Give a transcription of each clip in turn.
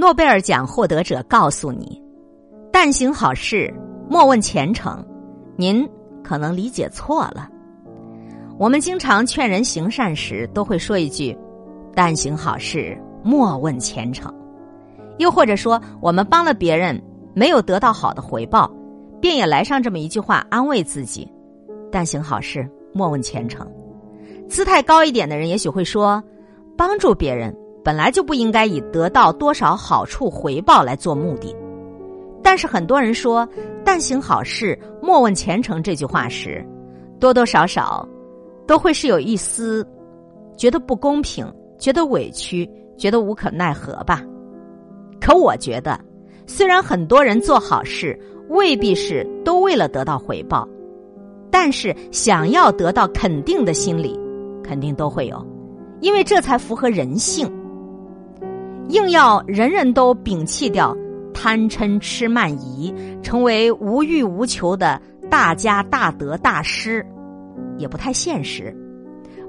诺贝尔奖获得者告诉你：“但行好事，莫问前程。”您可能理解错了。我们经常劝人行善时，都会说一句：“但行好事，莫问前程。”又或者说，我们帮了别人，没有得到好的回报，便也来上这么一句话安慰自己：“但行好事，莫问前程。”姿态高一点的人，也许会说：“帮助别人。”本来就不应该以得到多少好处回报来做目的，但是很多人说“但行好事，莫问前程”这句话时，多多少少都会是有一丝觉得不公平、觉得委屈、觉得无可奈何吧。可我觉得，虽然很多人做好事未必是都为了得到回报，但是想要得到肯定的心理，肯定都会有，因为这才符合人性。硬要人人都摒弃掉贪嗔痴慢疑，成为无欲无求的大家大德大师，也不太现实。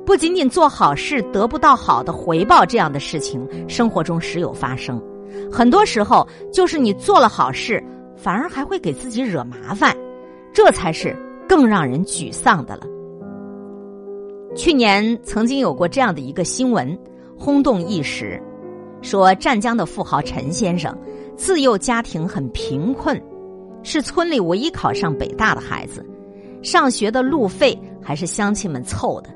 不仅仅做好事得不到好的回报，这样的事情生活中时有发生。很多时候，就是你做了好事，反而还会给自己惹麻烦，这才是更让人沮丧的了。去年曾经有过这样的一个新闻，轰动一时。说湛江的富豪陈先生，自幼家庭很贫困，是村里唯一考上北大的孩子，上学的路费还是乡亲们凑的。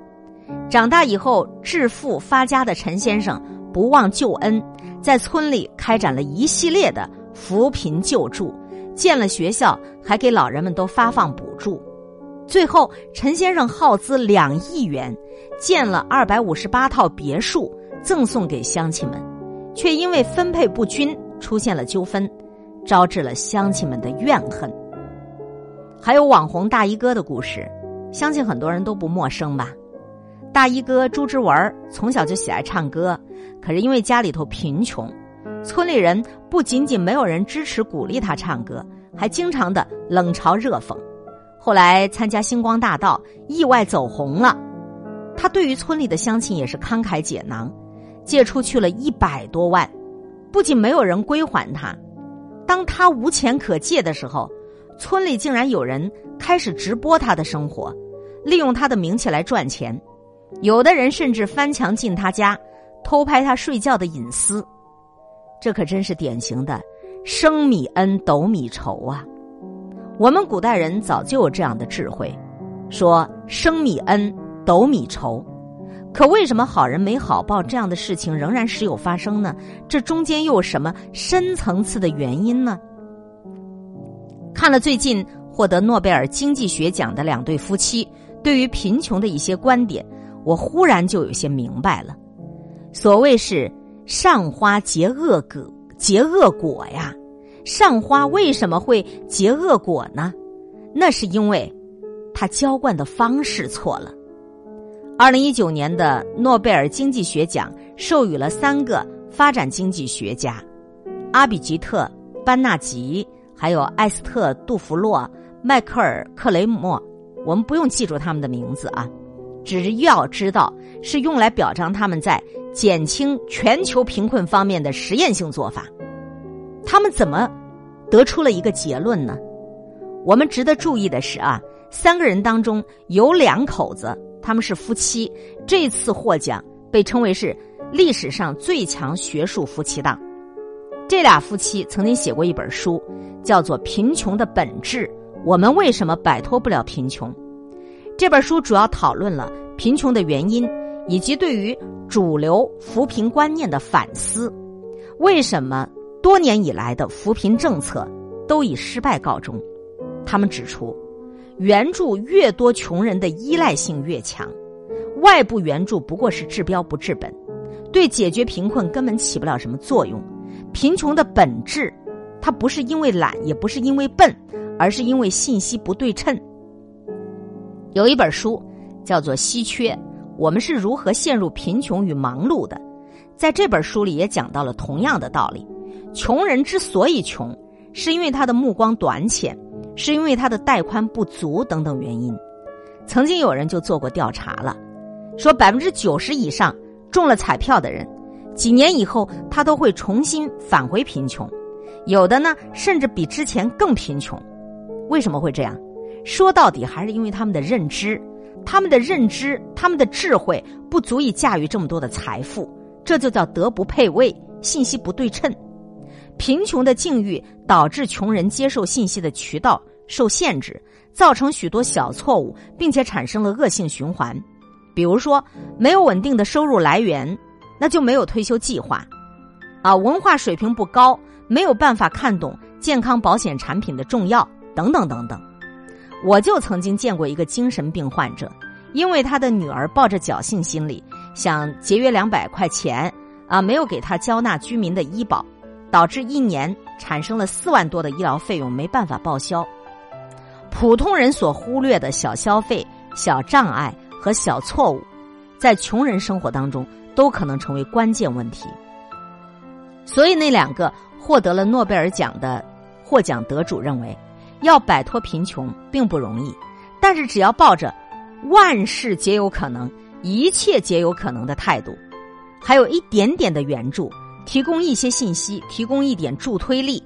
长大以后致富发家的陈先生不忘旧恩，在村里开展了一系列的扶贫救助，建了学校，还给老人们都发放补助。最后，陈先生耗资两亿元，建了二百五十八套别墅，赠送给乡亲们。却因为分配不均出现了纠纷，招致了乡亲们的怨恨。还有网红大衣哥的故事，相信很多人都不陌生吧？大衣哥朱之文从小就喜爱唱歌，可是因为家里头贫穷，村里人不仅仅没有人支持鼓励他唱歌，还经常的冷嘲热讽。后来参加星光大道，意外走红了，他对于村里的乡亲也是慷慨解囊。借出去了一百多万，不仅没有人归还他，当他无钱可借的时候，村里竟然有人开始直播他的生活，利用他的名气来赚钱，有的人甚至翻墙进他家，偷拍他睡觉的隐私，这可真是典型的生米恩，斗米仇啊！我们古代人早就有这样的智慧，说生米恩，斗米仇。可为什么好人没好报这样的事情仍然时有发生呢？这中间又有什么深层次的原因呢？看了最近获得诺贝尔经济学奖的两对夫妻对于贫穷的一些观点，我忽然就有些明白了。所谓是善花结恶果，结恶果呀。善花为什么会结恶果呢？那是因为他浇灌的方式错了。二零一九年的诺贝尔经济学奖授予了三个发展经济学家：阿比吉特、班纳吉，还有艾斯特杜弗洛、迈克尔克雷默。我们不用记住他们的名字啊，只要知道是用来表彰他们在减轻全球贫困方面的实验性做法。他们怎么得出了一个结论呢？我们值得注意的是啊，三个人当中有两口子。他们是夫妻，这次获奖被称为是历史上最强学术夫妻档。这俩夫妻曾经写过一本书，叫做《贫穷的本质：我们为什么摆脱不了贫穷》。这本书主要讨论了贫穷的原因，以及对于主流扶贫观念的反思。为什么多年以来的扶贫政策都以失败告终？他们指出。援助越多，穷人的依赖性越强。外部援助不过是治标不治本，对解决贫困根本起不了什么作用。贫穷的本质，它不是因为懒，也不是因为笨，而是因为信息不对称。有一本书叫做《稀缺》，我们是如何陷入贫穷与忙碌的。在这本书里也讲到了同样的道理：穷人之所以穷，是因为他的目光短浅。是因为他的带宽不足等等原因，曾经有人就做过调查了，说百分之九十以上中了彩票的人，几年以后他都会重新返回贫穷，有的呢甚至比之前更贫穷。为什么会这样？说到底还是因为他们的认知，他们的认知，他们的智慧不足以驾驭这么多的财富，这就叫德不配位，信息不对称。贫穷的境遇导致穷人接受信息的渠道受限制，造成许多小错误，并且产生了恶性循环。比如说，没有稳定的收入来源。那就没有退休计划，啊，文化水平不高，没有办法看懂健康保险产品的重要，等等等等。我就曾经见过一个精神病患者，因为他的女儿抱着侥幸心理，想节约两百块钱，啊，没有给他交纳居民的医保，导致一年产生了四万多的医疗费用没办法报销。普通人所忽略的小消费、小障碍和小错误，在穷人生活当中。都可能成为关键问题，所以那两个获得了诺贝尔奖的获奖得主认为，要摆脱贫穷并不容易，但是只要抱着万事皆有可能、一切皆有可能的态度，还有一点点的援助，提供一些信息，提供一点助推力，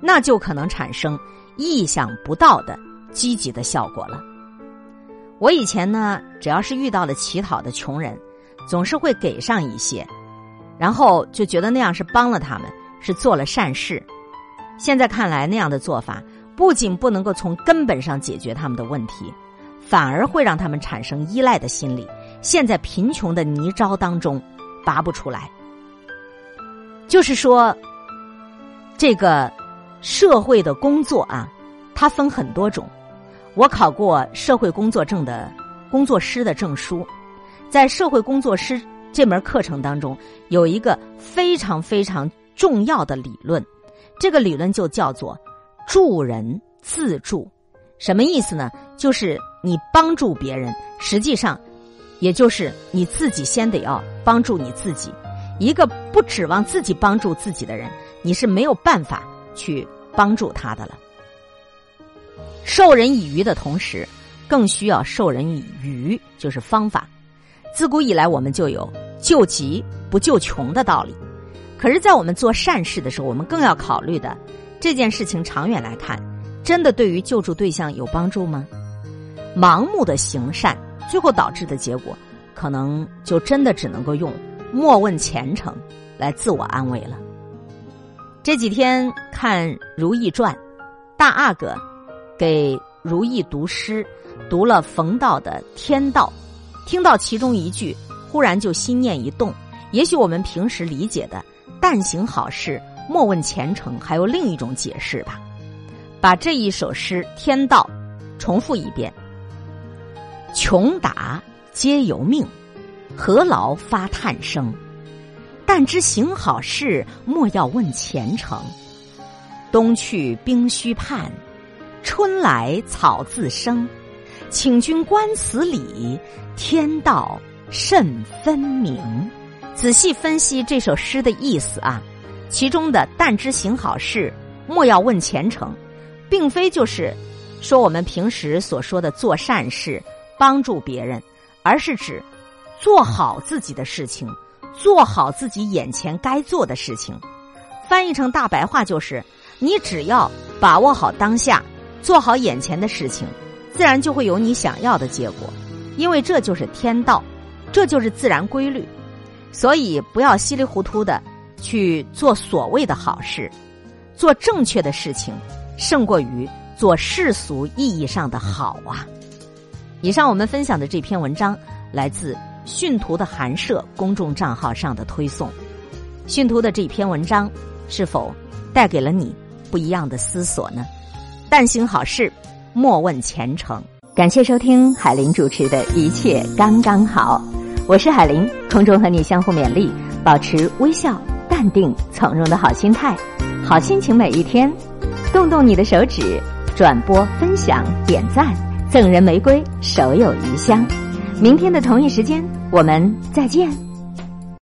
那就可能产生意想不到的积极的效果了。我以前呢，只要是遇到了乞讨的穷人。总是会给上一些，然后就觉得那样是帮了他们，是做了善事。现在看来，那样的做法不仅不能够从根本上解决他们的问题，反而会让他们产生依赖的心理，陷在贫穷的泥沼当中拔不出来。就是说，这个社会的工作啊，它分很多种。我考过社会工作证的工作师的证书。在社会工作师这门课程当中，有一个非常非常重要的理论，这个理论就叫做“助人自助”。什么意思呢？就是你帮助别人，实际上，也就是你自己先得要帮助你自己。一个不指望自己帮助自己的人，你是没有办法去帮助他的了。授人以鱼的同时，更需要授人以渔，就是方法。自古以来，我们就有救急不救穷的道理。可是，在我们做善事的时候，我们更要考虑的这件事情长远来看，真的对于救助对象有帮助吗？盲目的行善，最后导致的结果，可能就真的只能够用莫问前程来自我安慰了。这几天看《如懿传》，大阿哥给如懿读诗，读了冯道的《天道》。听到其中一句，忽然就心念一动。也许我们平时理解的“但行好事，莫问前程”还有另一种解释吧。把这一首诗《天道》重复一遍：“穷达皆由命，何劳发叹声？但知行好事，莫要问前程。冬去冰须盼，春来草自生。”请君观此理，天道甚分明。仔细分析这首诗的意思啊，其中的“但知行好事，莫要问前程”，并非就是说我们平时所说的做善事、帮助别人，而是指做好自己的事情，做好自己眼前该做的事情。翻译成大白话就是：你只要把握好当下，做好眼前的事情。自然就会有你想要的结果，因为这就是天道，这就是自然规律。所以不要稀里糊涂的去做所谓的好事，做正确的事情，胜过于做世俗意义上的好啊！以上我们分享的这篇文章来自训图的寒舍公众账号上的推送。训图的这篇文章是否带给了你不一样的思索呢？但行好事。莫问前程。感谢收听海林主持的一切刚刚好，我是海林，空中和你相互勉励，保持微笑、淡定、从容的好心态，好心情每一天。动动你的手指，转播、分享、点赞，赠人玫瑰，手有余香。明天的同一时间，我们再见。